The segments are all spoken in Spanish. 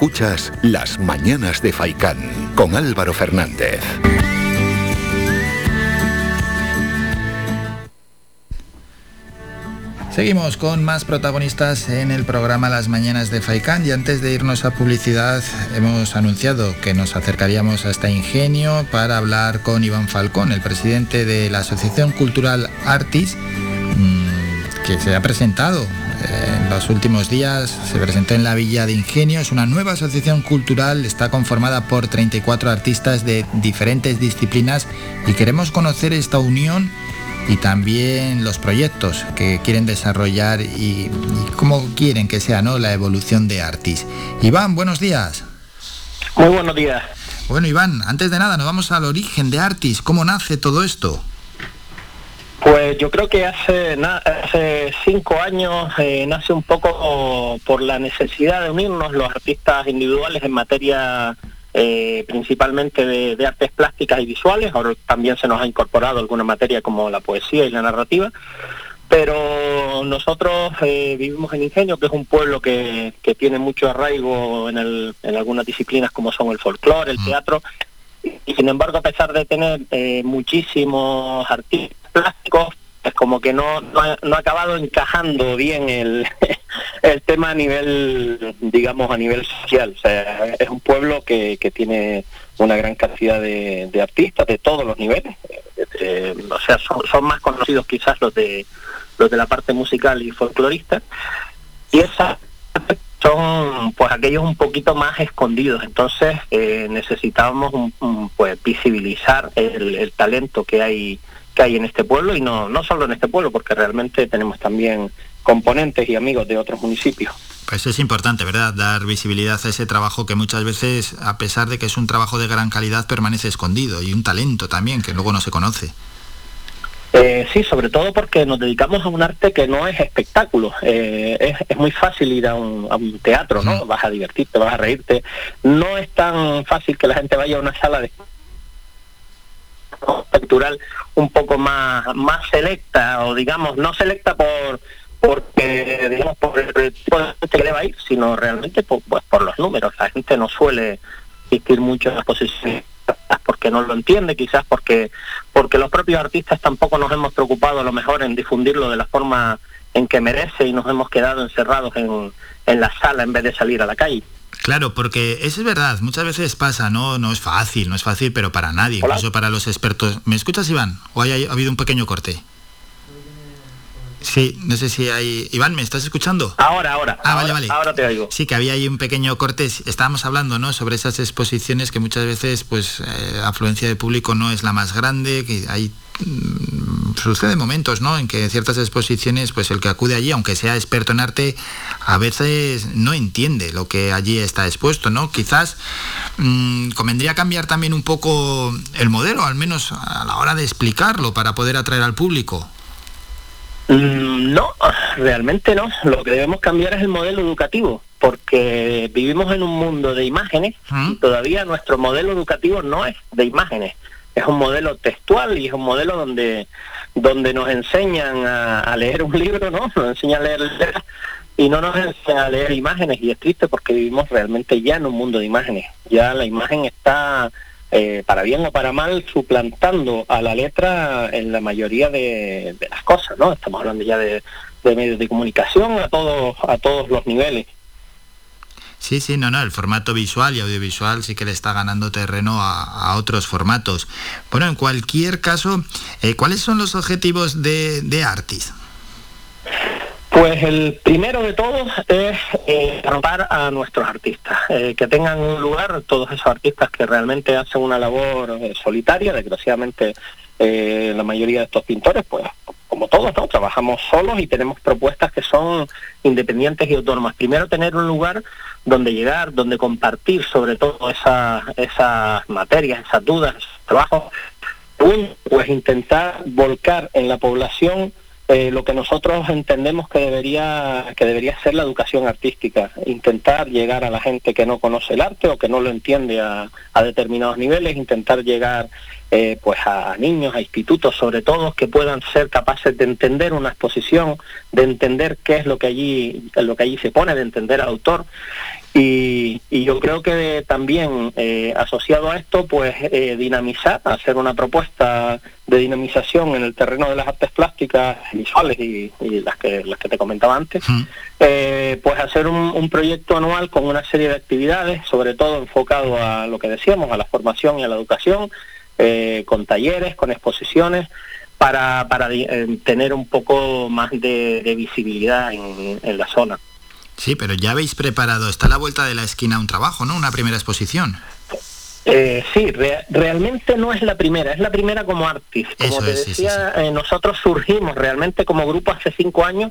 Escuchas Las Mañanas de Faicán con Álvaro Fernández. Seguimos con más protagonistas en el programa Las Mañanas de Faicán y antes de irnos a publicidad hemos anunciado que nos acercaríamos a este ingenio para hablar con Iván Falcón, el presidente de la Asociación Cultural Artis, mm, que se ha presentado en los últimos días, se presentó en la Villa de Ingenio, es una nueva asociación cultural, está conformada por 34 artistas de diferentes disciplinas y queremos conocer esta unión y también los proyectos que quieren desarrollar y, cómo quieren que sea ¿no? la evolución de Artis. Iván, buenos días. Muy buenos días. Bueno, Iván, antes de nada, nos vamos al origen de Artis. ¿Cómo nace todo esto? Pues yo creo que hace, hace cinco años eh, nace un poco por la necesidad de unirnos los artistas individuales en materia eh, principalmente de, artes plásticas y visuales, ahora también se nos ha incorporado alguna materia como la poesía y la narrativa, pero nosotros eh, vivimos en Ingenio, que es un pueblo que, tiene mucho arraigo en, en algunas disciplinas como son el folclore, el mm. teatro, y sin embargo a pesar de tener eh, muchísimos artistas plásticos, es como que no, no, ha, acabado encajando bien el, el tema a nivel, digamos, a nivel social. O sea, es un pueblo que, que tiene una gran cantidad de, de artistas de todos los niveles. Eh, o sea, son, son, más conocidos quizás los de los de la parte musical y folclorista. Y esas son pues aquellos un poquito más escondidos. Entonces eh, necesitábamos pues visibilizar el, el talento que hay que hay en este pueblo y no, no solo en este pueblo, porque realmente tenemos también componentes y amigos de otros municipios. Pues es importante, ¿verdad? Dar visibilidad a ese trabajo que muchas veces, a pesar de que es un trabajo de gran calidad, permanece escondido y un talento también que luego no se conoce. Eh, sí, sobre todo porque nos dedicamos a un arte que no es espectáculo. Eh, es, muy fácil ir a un, teatro, ¿no? Vas a divertirte, vas a reírte. No es tan fácil que la gente vaya a una sala de cultural un poco más más selecta o digamos no selecta por porque digamos por el tipo de gente que le va a ir sino realmente por, pues, por los números. La gente no suele asistir mucho en las posiciones porque no lo entiende quizás porque porque los propios artistas tampoco nos hemos preocupado a lo mejor en difundirlo de la forma en que merece y nos hemos quedado encerrados en, en la sala en vez de salir a la calle Claro, porque eso es verdad, muchas veces pasa, ¿no? No es fácil, no es fácil, pero para nadie, incluso para los expertos. ¿Me escuchas, Iván? ¿O ha habido un pequeño corte? Sí, no sé si hay... Iván, ¿me estás escuchando? Ahora, ahora. Ah, vale, vale. Ahora te oigo. Sí, que había ahí un pequeño corte. Estábamos hablando, ¿no? Sobre esas exposiciones que muchas veces, pues, eh, afluencia de público no es la más grande, que hay Mm, sucede momentos, ¿no? En que ciertas exposiciones, pues el que acude allí, aunque sea experto en arte, a veces no entiende lo que allí está expuesto, ¿no? Quizás mm, convendría cambiar también un poco el modelo, al menos a la hora de explicarlo, para poder atraer al público. Mm, no, realmente no. Lo que debemos cambiar es el modelo educativo, porque vivimos en un mundo de imágenes y todavía nuestro modelo educativo no es de imágenes es un modelo textual y es un modelo donde, donde nos enseñan a, leer un libro, ¿no? Nos enseñan a leer y no nos enseñan a leer imágenes y es triste porque vivimos realmente ya en un mundo de imágenes. Ya la imagen está, eh, para bien o para mal, suplantando a la letra en la mayoría de, las cosas, ¿no? Estamos hablando ya de medios de comunicación a todos, a todos los niveles. Sí, sí, no, no, el formato visual y audiovisual sí que le está ganando terreno a, otros formatos. Bueno, en cualquier caso, eh, ¿cuáles son los objetivos de, de Artis? Pues el primero de todos es eh, a nuestros artistas, eh, que tengan un lugar, todos esos artistas que realmente hacen una labor eh, solitaria, desgraciadamente la mayoría de estos pintores, pues todos, ¿no? Trabajamos solos y tenemos propuestas que son independientes y autónomas. Primero tener un lugar donde llegar, donde compartir sobre todo esas, esas materias, esas dudas, esos trabajos. Un, pues intentar volcar en la población eh, lo que nosotros entendemos que debería, que debería ser la educación artística, intentar llegar a la gente que no conoce el arte o que no lo entiende a, determinados niveles, intentar llegar eh, pues a niños, a institutos sobre todo, que puedan ser capaces de entender una exposición, de entender qué es lo que allí, lo que allí se pone, de entender al autor y, yo creo que también eh, asociado a esto, pues eh, dinamizar, hacer una propuesta de dinamización en el terreno de las artes plásticas visuales y, las que las que te comentaba antes, eh, pues hacer un, proyecto anual con una serie de actividades, sobre todo enfocado a lo que decíamos, a la formación y a la educación, con talleres, con exposiciones, para, para tener un poco más de, visibilidad en la zona. Sí, pero ya habéis preparado, está a la vuelta de la esquina un trabajo, ¿no? Una primera exposición. Eh, sí, realmente no es la primera, es la primera como artist. Como te decía, eh, nosotros surgimos realmente como grupo hace cinco años,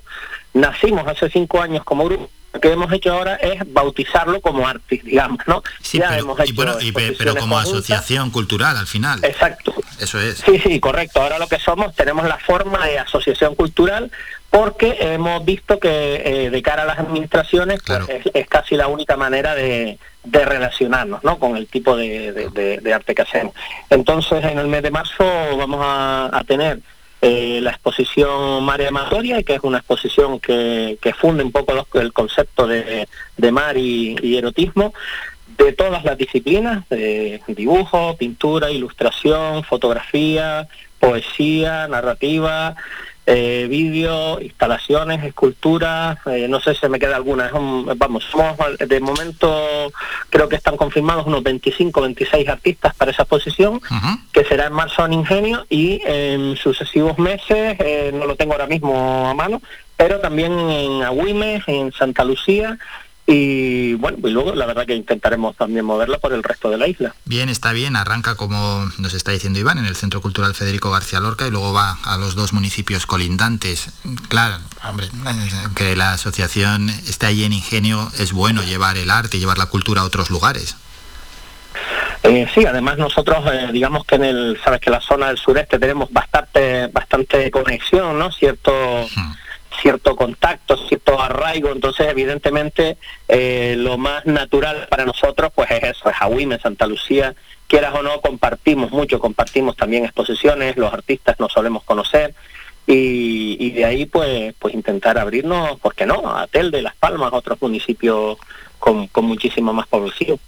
nacimos hace cinco años como grupo. Lo que hemos hecho ahora es bautizarlo como artist, digamos, ¿no? Sí, pero, bueno, pero como asociación cultural al final. Exacto. Eso es. Sí, sí, correcto. Ahora lo que somos, tenemos la forma de asociación cultural, porque hemos visto que eh, de cara a las administraciones pues, es, casi la única manera de, relacionarnos ¿no? con el tipo de, arte que hacemos. Entonces, en el mes de marzo vamos a, tener eh, la exposición María Amatoria, que es una exposición que, que funde un poco el concepto de, mar y, erotismo de todas las disciplinas, de dibujo, pintura, ilustración, fotografía, poesía, narrativa, eh, vídeo, instalaciones, esculturas, eh, no sé si me queda alguna. vamos, somos de momento creo que están confirmados unos 25, 26 artistas para esa exposición, que será en marzo en Ingenio y en sucesivos meses, eh, no lo tengo ahora mismo a mano, pero también en Agüimes, en Santa Lucía y bueno, y luego la verdad que intentaremos también moverla por el resto de la isla. Bien, está bien, arranca como nos está diciendo Iván en el Centro Cultural Federico García Lorca y luego va a los dos municipios colindantes. Claro, hombre, que la asociación esté ahí en Ingenio es bueno llevar el arte llevar la cultura a otros lugares. Eh, sí, además nosotros, eh, digamos que en el, sabes que la zona del sureste tenemos bastante, bastante conexión, ¿no? Cierto. Hmm cierto contacto, cierto arraigo, entonces evidentemente eh, lo más natural para nosotros pues es eso, es Ahuime, Santa Lucía, quieras o no, compartimos mucho, compartimos también exposiciones, los artistas nos solemos conocer y, de ahí pues pues intentar abrirnos, ¿por qué no?, a Telde, Las Palmas, otros municipios con, con muchísimo más población.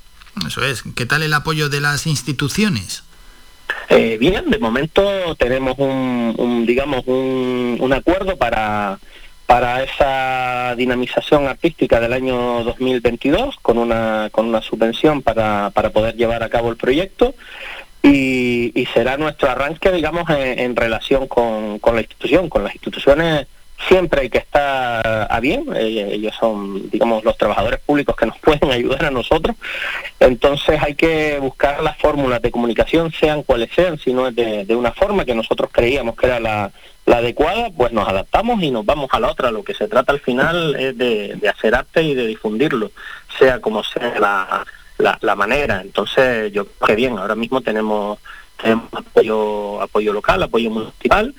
Eso es, ¿qué tal el apoyo de las instituciones? Eh, bien, de momento tenemos un, digamos, un, un, acuerdo para, para esa dinamización artística del año 2022 con una, con una subvención para, para poder llevar a cabo el proyecto y, será nuestro arranque, digamos, en, relación con, con la institución, con las instituciones siempre hay que estar a bien, eh, ellos son, digamos, los trabajadores públicos que nos pueden ayudar a nosotros, entonces hay que buscar las fórmulas de comunicación, sean cuales sean, si no es de, una forma que nosotros creíamos que era la, adecuada, pues nos adaptamos y nos vamos a la otra. Lo que se trata al final es de, hacer arte y de difundirlo, sea como sea la, la, manera. Entonces yo creo que bien, ahora mismo tenemos, tenemos apoyo, apoyo local, apoyo municipal,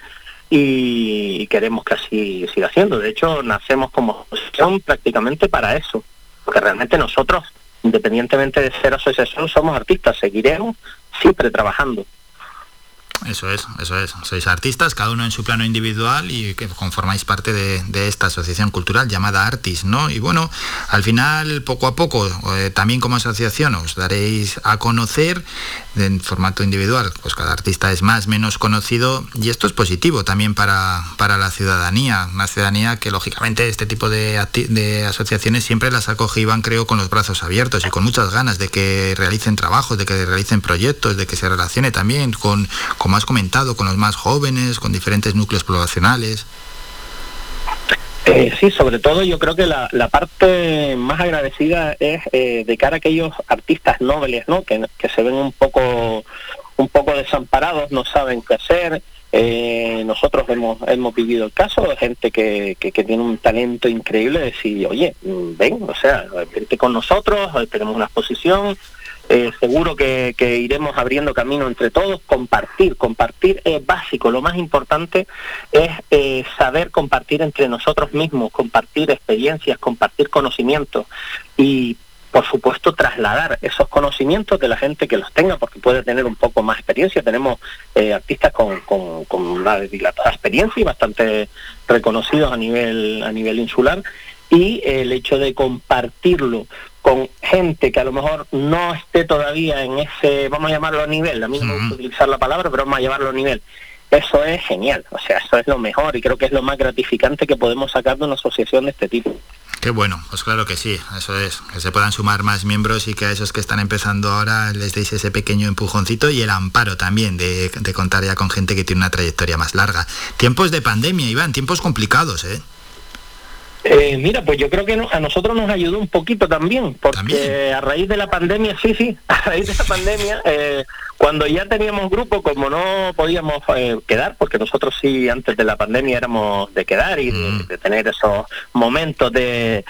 y queremos que así siga siendo. De hecho, nacemos como asociación prácticamente para eso, porque realmente nosotros, independientemente de ser asociación, somos artistas, seguiremos siempre trabajando. Eso es, eso es. Sois artistas, cada uno en su plano individual y que conformáis parte de, esta asociación cultural llamada Artis, ¿no? Y bueno, al final, poco a poco, eh, también como asociación os daréis a conocer en formato individual, pues cada artista es más, menos conocido y esto es positivo también para, para la ciudadanía, una ciudadanía que lógicamente este tipo de, asociaciones siempre las acoge y van creo con los brazos abiertos y con muchas ganas de que realicen trabajos, de que realicen proyectos, de que se relacione también con, como has comentado, con los más jóvenes, con diferentes núcleos poblacionales. Eh, sí, sobre todo yo creo que la, parte más agradecida es eh, de cara a aquellos artistas nobles, ¿no? Que, se ven un poco un poco desamparados, no saben qué hacer. Eh, nosotros hemos, hemos vivido el caso de gente que, que, tiene un talento increíble, de decir, oye, mm, ven, o sea, vente con nosotros, tenemos una exposición, eh, seguro que, iremos abriendo camino entre todos, compartir, compartir es básico, lo más importante es eh, saber compartir entre nosotros mismos, compartir experiencias, compartir conocimientos y por supuesto, trasladar esos conocimientos de la gente que los tenga, porque puede tener un poco más experiencia. Tenemos eh, artistas con, una dilatada experiencia y bastante reconocidos a nivel, a nivel insular, y el hecho de compartirlo con gente que a lo mejor no esté todavía en ese, vamos a llamarlo a nivel, a mí no me gusta utilizar la palabra, pero vamos a llamarlo a nivel. Eso es genial, o sea, eso es lo mejor y creo que es lo más gratificante que podemos sacar de una asociación de este tipo. Qué bueno, pues claro que sí, eso es, que se puedan sumar más miembros y que a esos que están empezando ahora les deis ese pequeño empujoncito y el amparo también de, de contar ya con gente que tiene una trayectoria más larga. Tiempos de pandemia, Iván, tiempos complicados, ¿eh? Eh, mira, pues yo creo que a nosotros nos ayudó un poquito también, porque a raíz de la pandemia, sí, sí, a raíz de la pandemia, eh, cuando ya teníamos grupo, como no podíamos eh, quedar, porque nosotros sí antes de la pandemia éramos de quedar y de, mm. tener esos momentos de,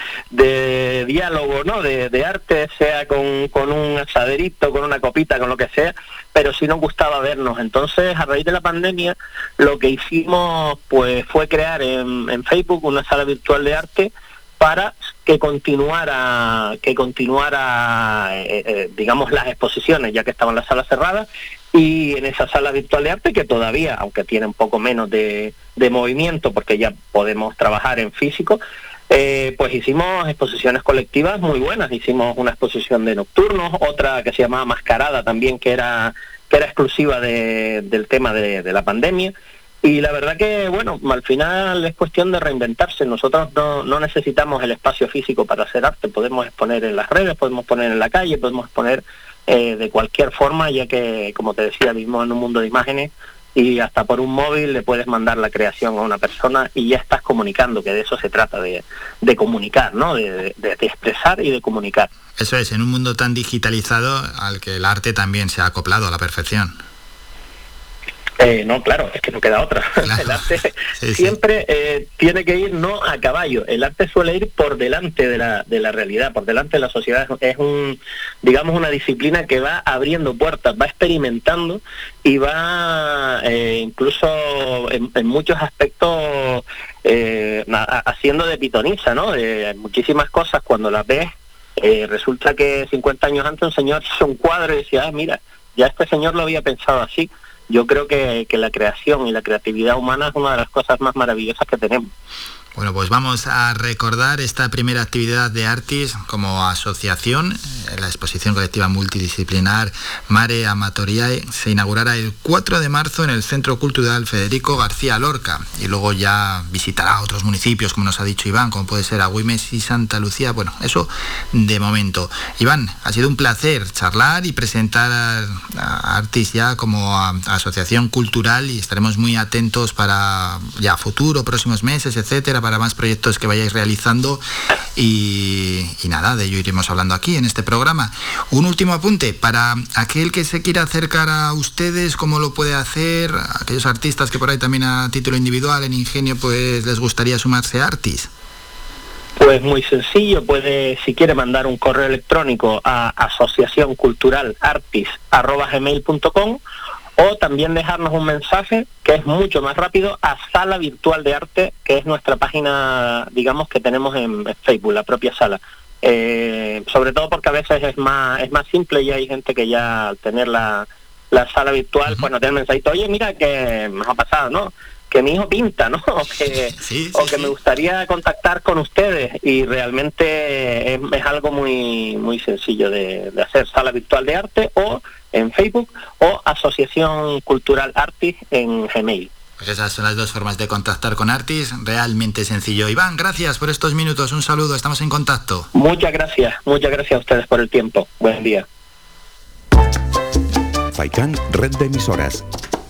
diálogo, ¿no? De, arte, sea con, con un asaderito, con una copita, con lo que sea, pero sí nos gustaba vernos. Entonces, a raíz de la pandemia, lo que hicimos pues fue crear en, Facebook una sala virtual de arte para que continuara, que continuara, eh, eh, digamos, las exposiciones, ya que estaban las salas cerradas, y en esa sala virtual de arte que todavía, aunque tiene un poco menos de, de movimiento, porque ya podemos trabajar en físico, eh, pues hicimos exposiciones colectivas muy buenas. Hicimos una exposición de nocturnos, otra que se llamaba Mascarada también, que era, que era exclusiva del tema de, la pandemia. Y la verdad que, bueno, al final es cuestión de reinventarse. Nosotros no, no, necesitamos el espacio físico para hacer arte. Podemos exponer en las redes, podemos poner en la calle, podemos exponer eh, de cualquier forma, ya que, como te decía, vivimos en un mundo de imágenes y hasta por un móvil le puedes mandar la creación a una persona y ya estás comunicando, que de eso se trata, de, de comunicar, ¿no? De, de, expresar y de comunicar. Eso es, en un mundo tan digitalizado al que el arte también se ha acoplado a la perfección. Eh, no, claro, es que no queda otra. El arte siempre Eh, tiene que ir no a caballo. El arte suele ir por delante de la, de la realidad, por delante de la sociedad. Es un, digamos, una disciplina que va abriendo puertas, va experimentando y va eh, incluso en, muchos aspectos eh, haciendo de pitoniza, ¿no? De muchísimas cosas cuando las ves. Eh, resulta que 50 años antes un señor hizo un cuadro y decía, ah, mira, ya este señor lo había pensado así yo creo que, la creación y la creatividad humana es una de las cosas más maravillosas que tenemos. Bueno, pues vamos a recordar esta primera actividad de Artis como asociación. Eh, la exposición colectiva multidisciplinar Mare Amatoriae se inaugurará el 4 de marzo en el Centro Cultural Federico García Lorca y luego ya visitará otros municipios, como nos ha dicho Iván, como puede ser Agüimes y Santa Lucía. Bueno, eso de momento. Iván, ha sido un placer charlar y presentar a Artis ya como asociación cultural y estaremos muy atentos para ya futuro, próximos meses, etcétera para más proyectos que vayáis realizando y, nada, de ello iremos hablando aquí en este programa. Un último apunte, para aquel que se quiera acercar a ustedes, ¿cómo lo puede hacer? Aquellos artistas que por ahí también a título individual en Ingenio pues les gustaría sumarse a Artis. Pues muy sencillo, puede, si quiere mandar un correo electrónico a asociacionculturalartis.com o también dejarnos un mensaje que es mucho más rápido a Sala Virtual de Arte, que es nuestra página, digamos, que tenemos en Facebook, la propia sala. Eh, sobre todo porque a veces es más es más simple y hay gente que ya al tener la, la sala virtual, pues nos tiene el mensajito, oye, mira que me ha pasado, ¿no? Que mi hijo pinta, ¿no? O que, o que me gustaría contactar con ustedes y realmente es, algo muy muy sencillo de, de, hacer sala virtual de arte o en Facebook o Asociación Cultural Artis en Gmail. Pues esas son las dos formas de contactar con Artis, realmente sencillo. Iván, gracias por estos minutos, un saludo, estamos en contacto. Muchas gracias, muchas gracias a ustedes por el tiempo. Buen día. Faikan, red de emisoras.